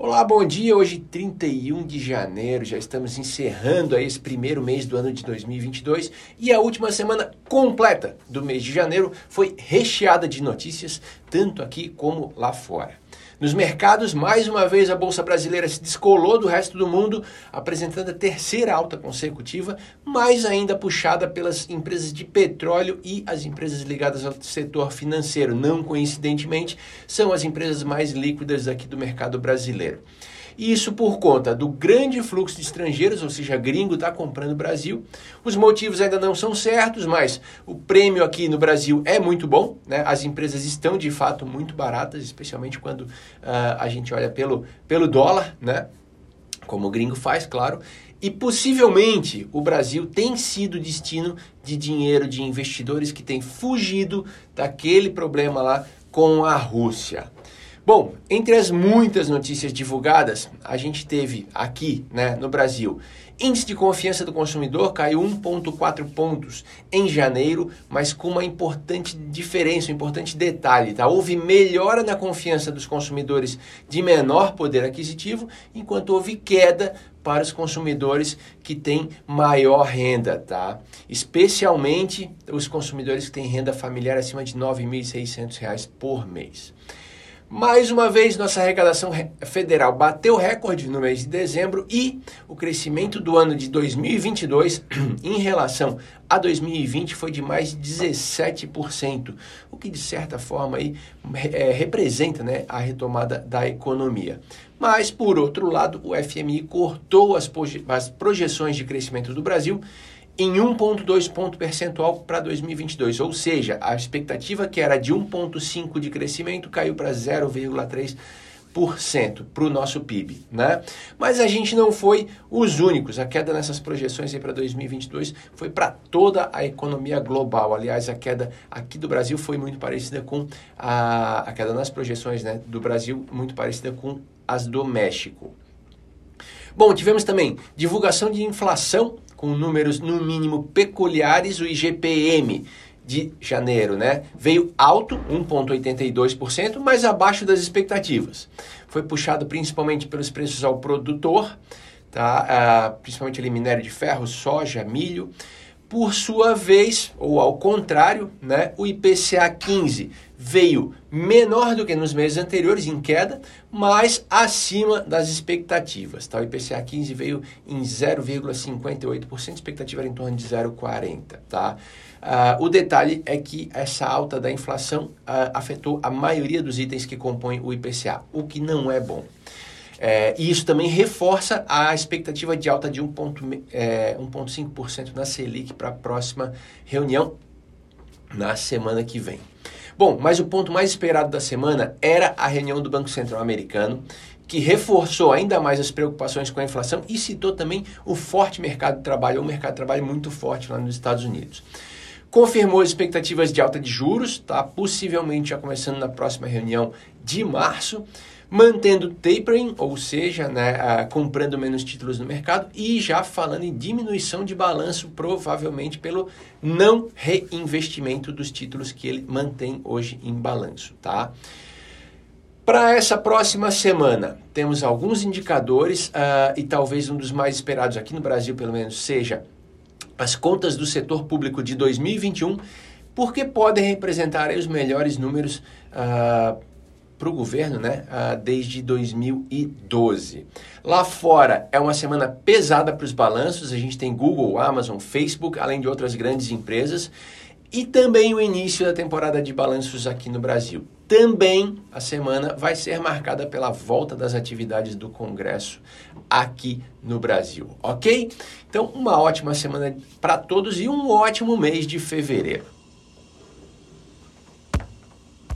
Olá, bom dia. Hoje, 31 de janeiro, já estamos encerrando aí esse primeiro mês do ano de 2022 e a última semana completa do mês de janeiro foi recheada de notícias, tanto aqui como lá fora. Nos mercados, mais uma vez a Bolsa Brasileira se descolou do resto do mundo, apresentando a terceira alta consecutiva, mais ainda puxada pelas empresas de petróleo e as empresas ligadas ao setor financeiro. Não coincidentemente, são as empresas mais líquidas aqui do mercado brasileiro. E isso por conta do grande fluxo de estrangeiros, ou seja, gringo está comprando o Brasil. Os motivos ainda não são certos, mas o prêmio aqui no Brasil é muito bom. Né? As empresas estão de fato muito baratas, especialmente quando uh, a gente olha pelo, pelo dólar, né? como o gringo faz, claro. E possivelmente o Brasil tem sido destino de dinheiro de investidores que têm fugido daquele problema lá com a Rússia. Bom, entre as muitas notícias divulgadas, a gente teve aqui, né, no Brasil, índice de confiança do consumidor caiu 1.4 pontos em janeiro, mas com uma importante diferença, um importante detalhe, tá? Houve melhora na confiança dos consumidores de menor poder aquisitivo, enquanto houve queda para os consumidores que têm maior renda, tá? Especialmente os consumidores que têm renda familiar acima de R$ 9.600 por mês. Mais uma vez, nossa arrecadação federal bateu recorde no mês de dezembro e o crescimento do ano de 2022 em relação a 2020 foi de mais de 17%, o que de certa forma aí, é, representa né, a retomada da economia. Mas, por outro lado, o FMI cortou as, as projeções de crescimento do Brasil em 1,2 ponto percentual para 2022, ou seja, a expectativa que era de 1,5 de crescimento caiu para 0,3% para o nosso PIB, né? Mas a gente não foi os únicos. A queda nessas projeções para 2022 foi para toda a economia global. Aliás, a queda aqui do Brasil foi muito parecida com a, a queda nas projeções né, do Brasil, muito parecida com as do México. Bom, tivemos também divulgação de inflação com números no mínimo peculiares, o IGPM de janeiro, né? Veio alto, 1,82%, mas abaixo das expectativas. Foi puxado principalmente pelos preços ao produtor, tá? Ah, principalmente ali minério de ferro, soja, milho. Por sua vez, ou ao contrário, né, o IPCA 15 veio menor do que nos meses anteriores, em queda, mas acima das expectativas. Tá? O IPCA 15 veio em 0,58%, a expectativa era em torno de 0,40%. Tá? Uh, o detalhe é que essa alta da inflação uh, afetou a maioria dos itens que compõem o IPCA, o que não é bom. É, e isso também reforça a expectativa de alta de 1,5% é, na Selic para a próxima reunião na semana que vem. Bom, mas o ponto mais esperado da semana era a reunião do Banco Central Americano, que reforçou ainda mais as preocupações com a inflação e citou também o forte mercado de trabalho, um mercado de trabalho muito forte lá nos Estados Unidos. Confirmou as expectativas de alta de juros, tá? possivelmente já começando na próxima reunião de março mantendo tapering, ou seja, né, comprando menos títulos no mercado e já falando em diminuição de balanço, provavelmente pelo não reinvestimento dos títulos que ele mantém hoje em balanço, tá? Para essa próxima semana, temos alguns indicadores uh, e talvez um dos mais esperados aqui no Brasil, pelo menos, seja as contas do setor público de 2021, porque podem representar os melhores números uh, para o governo né, desde 2012. Lá fora é uma semana pesada para os balanços, a gente tem Google, Amazon, Facebook, além de outras grandes empresas, e também o início da temporada de balanços aqui no Brasil. Também a semana vai ser marcada pela volta das atividades do Congresso aqui no Brasil, ok? Então, uma ótima semana para todos e um ótimo mês de fevereiro.